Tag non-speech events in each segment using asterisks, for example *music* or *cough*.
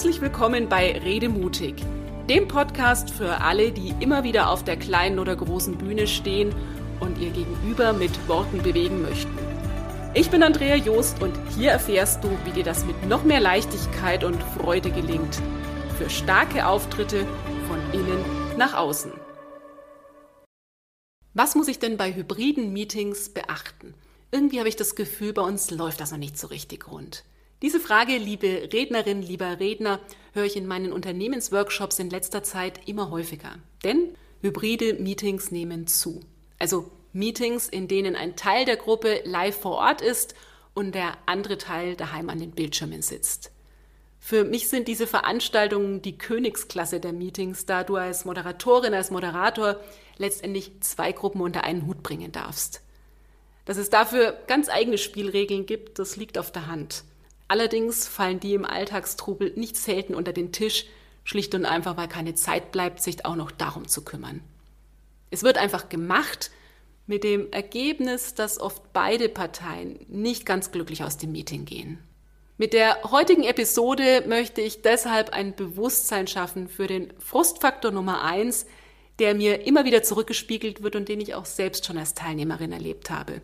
Herzlich willkommen bei Rede mutig, dem Podcast für alle, die immer wieder auf der kleinen oder großen Bühne stehen und ihr Gegenüber mit Worten bewegen möchten. Ich bin Andrea Joost und hier erfährst du, wie dir das mit noch mehr Leichtigkeit und Freude gelingt. Für starke Auftritte von innen nach außen. Was muss ich denn bei hybriden Meetings beachten? Irgendwie habe ich das Gefühl, bei uns läuft das noch nicht so richtig rund. Diese Frage, liebe Rednerin, lieber Redner, höre ich in meinen Unternehmensworkshops in letzter Zeit immer häufiger. Denn hybride Meetings nehmen zu. Also Meetings, in denen ein Teil der Gruppe live vor Ort ist und der andere Teil daheim an den Bildschirmen sitzt. Für mich sind diese Veranstaltungen die Königsklasse der Meetings, da du als Moderatorin, als Moderator letztendlich zwei Gruppen unter einen Hut bringen darfst. Dass es dafür ganz eigene Spielregeln gibt, das liegt auf der Hand. Allerdings fallen die im Alltagstrubel nicht selten unter den Tisch, schlicht und einfach, weil keine Zeit bleibt, sich auch noch darum zu kümmern. Es wird einfach gemacht mit dem Ergebnis, dass oft beide Parteien nicht ganz glücklich aus dem Meeting gehen. Mit der heutigen Episode möchte ich deshalb ein Bewusstsein schaffen für den Frustfaktor Nummer eins, der mir immer wieder zurückgespiegelt wird und den ich auch selbst schon als Teilnehmerin erlebt habe.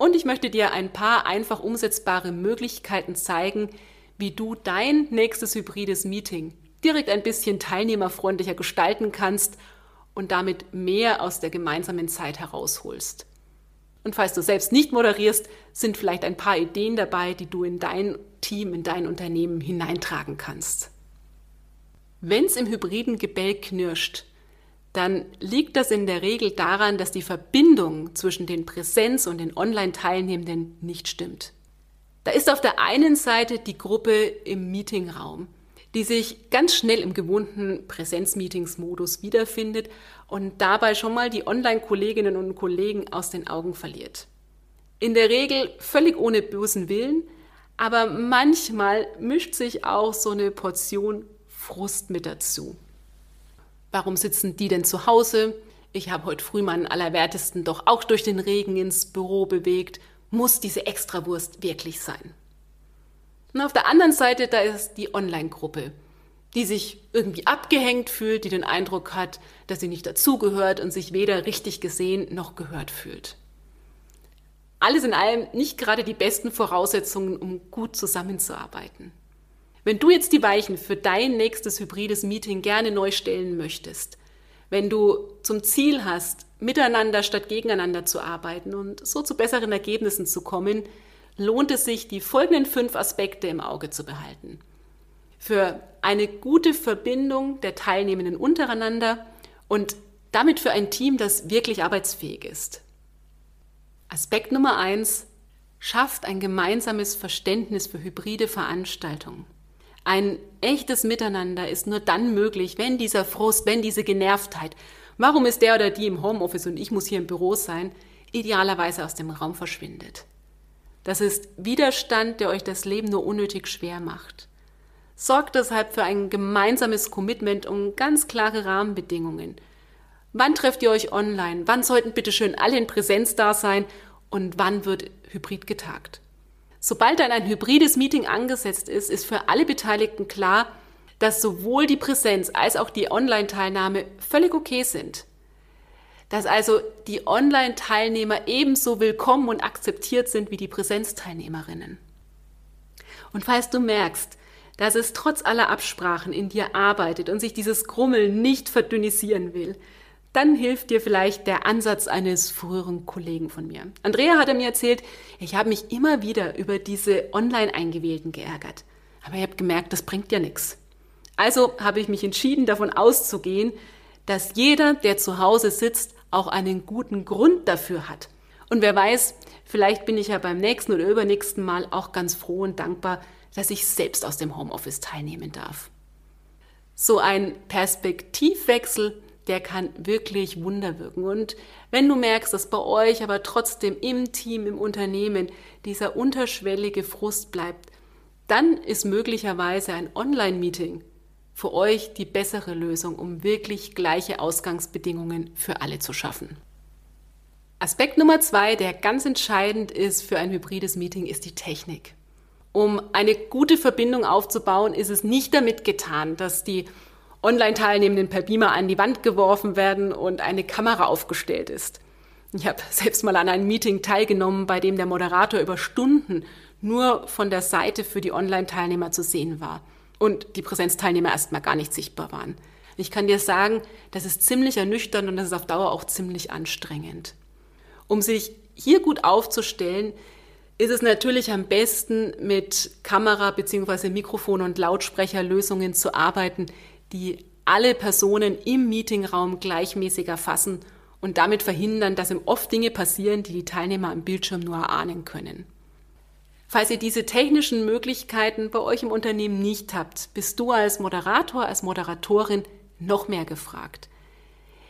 Und ich möchte dir ein paar einfach umsetzbare Möglichkeiten zeigen, wie du dein nächstes hybrides Meeting direkt ein bisschen teilnehmerfreundlicher gestalten kannst und damit mehr aus der gemeinsamen Zeit herausholst. Und falls du selbst nicht moderierst, sind vielleicht ein paar Ideen dabei, die du in dein Team, in dein Unternehmen hineintragen kannst. Wenn es im hybriden Gebell knirscht, dann liegt das in der Regel daran, dass die Verbindung zwischen den Präsenz- und den Online-Teilnehmenden nicht stimmt. Da ist auf der einen Seite die Gruppe im Meetingraum, die sich ganz schnell im gewohnten Präsenzmeetingsmodus wiederfindet und dabei schon mal die Online-Kolleginnen und Kollegen aus den Augen verliert. In der Regel völlig ohne bösen Willen, aber manchmal mischt sich auch so eine Portion Frust mit dazu. Warum sitzen die denn zu Hause? Ich habe heute früh meinen Allerwertesten doch auch durch den Regen ins Büro bewegt. Muss diese Extrawurst wirklich sein? Und auf der anderen Seite, da ist die Online-Gruppe, die sich irgendwie abgehängt fühlt, die den Eindruck hat, dass sie nicht dazugehört und sich weder richtig gesehen noch gehört fühlt. Alles in allem nicht gerade die besten Voraussetzungen, um gut zusammenzuarbeiten. Wenn du jetzt die Weichen für dein nächstes hybrides Meeting gerne neu stellen möchtest, wenn du zum Ziel hast, miteinander statt gegeneinander zu arbeiten und so zu besseren Ergebnissen zu kommen, lohnt es sich, die folgenden fünf Aspekte im Auge zu behalten. Für eine gute Verbindung der Teilnehmenden untereinander und damit für ein Team, das wirklich arbeitsfähig ist. Aspekt Nummer eins schafft ein gemeinsames Verständnis für hybride Veranstaltungen. Ein echtes Miteinander ist nur dann möglich, wenn dieser Frust, wenn diese Genervtheit, warum ist der oder die im Homeoffice und ich muss hier im Büro sein, idealerweise aus dem Raum verschwindet. Das ist Widerstand, der euch das Leben nur unnötig schwer macht. Sorgt deshalb für ein gemeinsames Commitment um ganz klare Rahmenbedingungen. Wann trefft ihr euch online? Wann sollten bitte schön alle in Präsenz da sein? Und wann wird hybrid getagt? Sobald dann ein hybrides Meeting angesetzt ist, ist für alle Beteiligten klar, dass sowohl die Präsenz als auch die Online-Teilnahme völlig okay sind. Dass also die Online-Teilnehmer ebenso willkommen und akzeptiert sind wie die Präsenzteilnehmerinnen. Und falls du merkst, dass es trotz aller Absprachen in dir arbeitet und sich dieses Grummeln nicht verdünnisieren will, dann hilft dir vielleicht der Ansatz eines früheren Kollegen von mir. Andrea hatte mir erzählt, ich habe mich immer wieder über diese Online-Eingewählten geärgert. Aber ich habe gemerkt, das bringt ja nichts. Also habe ich mich entschieden, davon auszugehen, dass jeder, der zu Hause sitzt, auch einen guten Grund dafür hat. Und wer weiß, vielleicht bin ich ja beim nächsten oder übernächsten Mal auch ganz froh und dankbar, dass ich selbst aus dem Homeoffice teilnehmen darf. So ein Perspektivwechsel der kann wirklich Wunder wirken. Und wenn du merkst, dass bei euch aber trotzdem im Team, im Unternehmen dieser unterschwellige Frust bleibt, dann ist möglicherweise ein Online-Meeting für euch die bessere Lösung, um wirklich gleiche Ausgangsbedingungen für alle zu schaffen. Aspekt Nummer zwei, der ganz entscheidend ist für ein hybrides Meeting, ist die Technik. Um eine gute Verbindung aufzubauen, ist es nicht damit getan, dass die Online-Teilnehmenden per Beamer an die Wand geworfen werden und eine Kamera aufgestellt ist. Ich habe *laughs* selbst mal an einem Meeting teilgenommen, bei dem der Moderator über Stunden nur von der Seite für die Online-Teilnehmer zu sehen war und die Präsenzteilnehmer erstmal gar nicht sichtbar waren. Ich kann dir sagen, das ist ziemlich ernüchternd und das ist auf Dauer auch ziemlich anstrengend. Um sich hier gut aufzustellen, ist es natürlich am besten, mit Kamera bzw. Mikrofon- und Lautsprecherlösungen zu arbeiten, die alle Personen im Meetingraum gleichmäßig erfassen und damit verhindern, dass ihm oft Dinge passieren, die die Teilnehmer am Bildschirm nur erahnen können. Falls ihr diese technischen Möglichkeiten bei euch im Unternehmen nicht habt, bist du als Moderator, als Moderatorin noch mehr gefragt.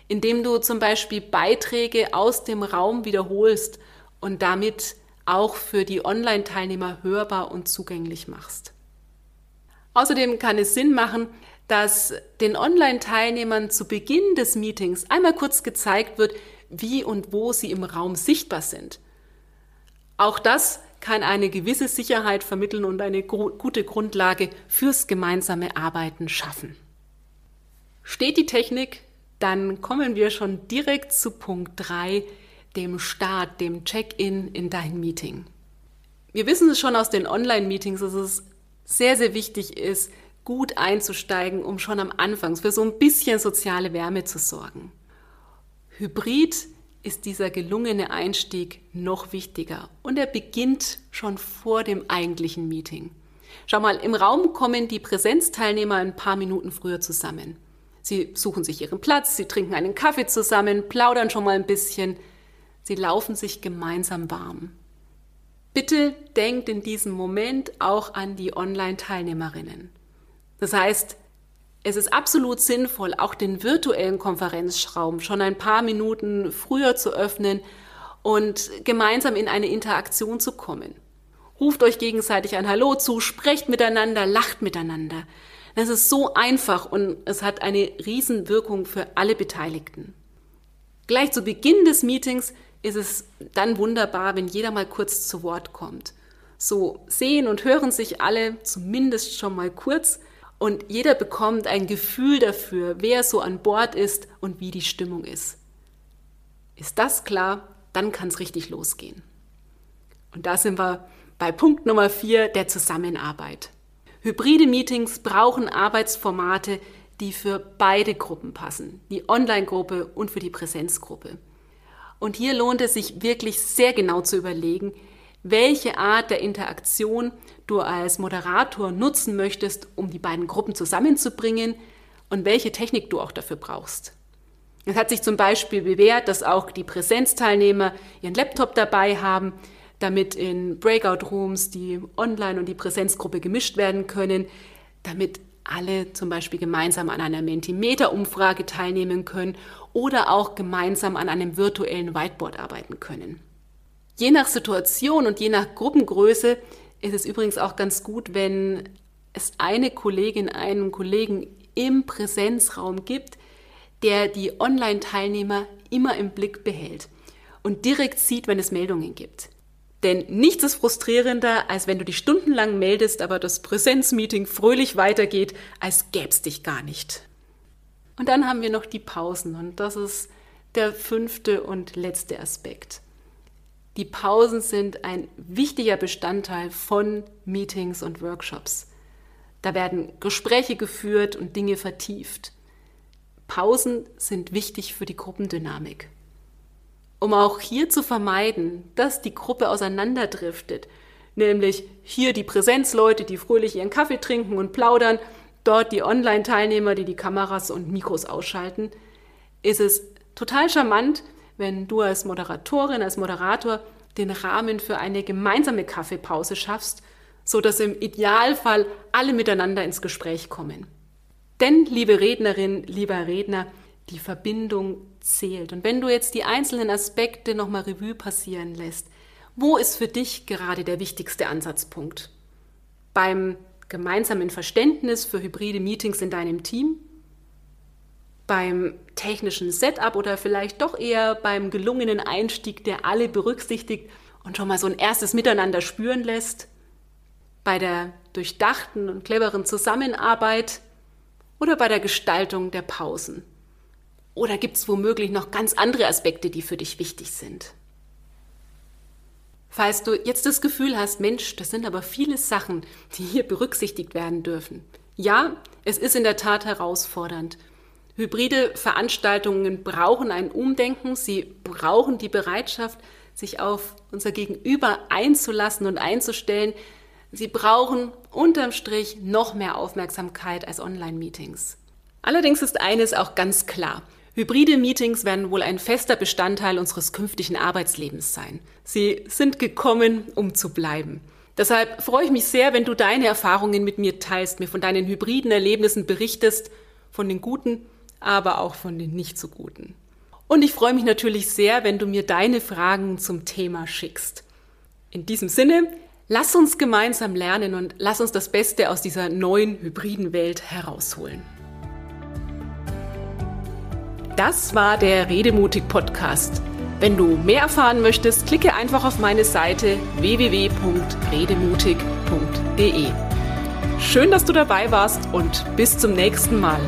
Indem du zum Beispiel Beiträge aus dem Raum wiederholst und damit auch für die Online-Teilnehmer hörbar und zugänglich machst. Außerdem kann es Sinn machen, dass den Online-Teilnehmern zu Beginn des Meetings einmal kurz gezeigt wird, wie und wo sie im Raum sichtbar sind. Auch das kann eine gewisse Sicherheit vermitteln und eine gute Grundlage fürs gemeinsame Arbeiten schaffen. Steht die Technik, dann kommen wir schon direkt zu Punkt 3, dem Start, dem Check-in in dein Meeting. Wir wissen es schon aus den Online-Meetings, dass es sehr, sehr wichtig ist, gut einzusteigen, um schon am Anfang für so ein bisschen soziale Wärme zu sorgen. Hybrid ist dieser gelungene Einstieg noch wichtiger und er beginnt schon vor dem eigentlichen Meeting. Schau mal, im Raum kommen die Präsenzteilnehmer ein paar Minuten früher zusammen. Sie suchen sich ihren Platz, sie trinken einen Kaffee zusammen, plaudern schon mal ein bisschen, sie laufen sich gemeinsam warm. Bitte denkt in diesem Moment auch an die Online-Teilnehmerinnen. Das heißt, es ist absolut sinnvoll, auch den virtuellen Konferenzraum schon ein paar Minuten früher zu öffnen und gemeinsam in eine Interaktion zu kommen. Ruft euch gegenseitig ein Hallo zu, sprecht miteinander, lacht miteinander. Das ist so einfach und es hat eine Riesenwirkung für alle Beteiligten. Gleich zu Beginn des Meetings ist es dann wunderbar, wenn jeder mal kurz zu Wort kommt. So sehen und hören sich alle zumindest schon mal kurz und jeder bekommt ein Gefühl dafür, wer so an Bord ist und wie die Stimmung ist. Ist das klar, dann kann es richtig losgehen. Und da sind wir bei Punkt Nummer vier der Zusammenarbeit. Hybride Meetings brauchen Arbeitsformate, die für beide Gruppen passen, die Online-Gruppe und für die Präsenzgruppe. Und hier lohnt es sich wirklich sehr genau zu überlegen, welche Art der Interaktion du als Moderator nutzen möchtest, um die beiden Gruppen zusammenzubringen und welche Technik du auch dafür brauchst. Es hat sich zum Beispiel bewährt, dass auch die Präsenzteilnehmer ihren Laptop dabei haben, damit in Breakout-Rooms die Online- und die Präsenzgruppe gemischt werden können, damit alle zum Beispiel gemeinsam an einer Mentimeter-Umfrage teilnehmen können oder auch gemeinsam an einem virtuellen Whiteboard arbeiten können. Je nach Situation und je nach Gruppengröße ist es übrigens auch ganz gut, wenn es eine Kollegin, einen Kollegen im Präsenzraum gibt, der die Online-Teilnehmer immer im Blick behält und direkt sieht, wenn es Meldungen gibt. Denn nichts ist frustrierender, als wenn du dich stundenlang meldest, aber das Präsenzmeeting fröhlich weitergeht, als gäb's dich gar nicht. Und dann haben wir noch die Pausen und das ist der fünfte und letzte Aspekt. Die Pausen sind ein wichtiger Bestandteil von Meetings und Workshops. Da werden Gespräche geführt und Dinge vertieft. Pausen sind wichtig für die Gruppendynamik. Um auch hier zu vermeiden, dass die Gruppe auseinanderdriftet, nämlich hier die Präsenzleute, die fröhlich ihren Kaffee trinken und plaudern, dort die Online-Teilnehmer, die die Kameras und Mikros ausschalten, ist es total charmant, wenn du als Moderatorin, als Moderator den Rahmen für eine gemeinsame Kaffeepause schaffst, so dass im Idealfall alle miteinander ins Gespräch kommen. Denn, liebe Rednerin, lieber Redner, die Verbindung zählt. Und wenn du jetzt die einzelnen Aspekte nochmal Revue passieren lässt, wo ist für dich gerade der wichtigste Ansatzpunkt? Beim gemeinsamen Verständnis für hybride Meetings in deinem Team? Beim technischen Setup oder vielleicht doch eher beim gelungenen Einstieg, der alle berücksichtigt und schon mal so ein erstes Miteinander spüren lässt? Bei der durchdachten und cleveren Zusammenarbeit oder bei der Gestaltung der Pausen? Oder gibt es womöglich noch ganz andere Aspekte, die für dich wichtig sind? Falls du jetzt das Gefühl hast, Mensch, das sind aber viele Sachen, die hier berücksichtigt werden dürfen. Ja, es ist in der Tat herausfordernd. Hybride Veranstaltungen brauchen ein Umdenken, sie brauchen die Bereitschaft, sich auf unser Gegenüber einzulassen und einzustellen. Sie brauchen unterm Strich noch mehr Aufmerksamkeit als Online-Meetings. Allerdings ist eines auch ganz klar. Hybride Meetings werden wohl ein fester Bestandteil unseres künftigen Arbeitslebens sein. Sie sind gekommen, um zu bleiben. Deshalb freue ich mich sehr, wenn du deine Erfahrungen mit mir teilst, mir von deinen hybriden Erlebnissen berichtest, von den guten, aber auch von den nicht so guten. Und ich freue mich natürlich sehr, wenn du mir deine Fragen zum Thema schickst. In diesem Sinne, lass uns gemeinsam lernen und lass uns das Beste aus dieser neuen hybriden Welt herausholen. Das war der Redemutig Podcast. Wenn du mehr erfahren möchtest, klicke einfach auf meine Seite www.redemutig.de. Schön, dass du dabei warst und bis zum nächsten Mal.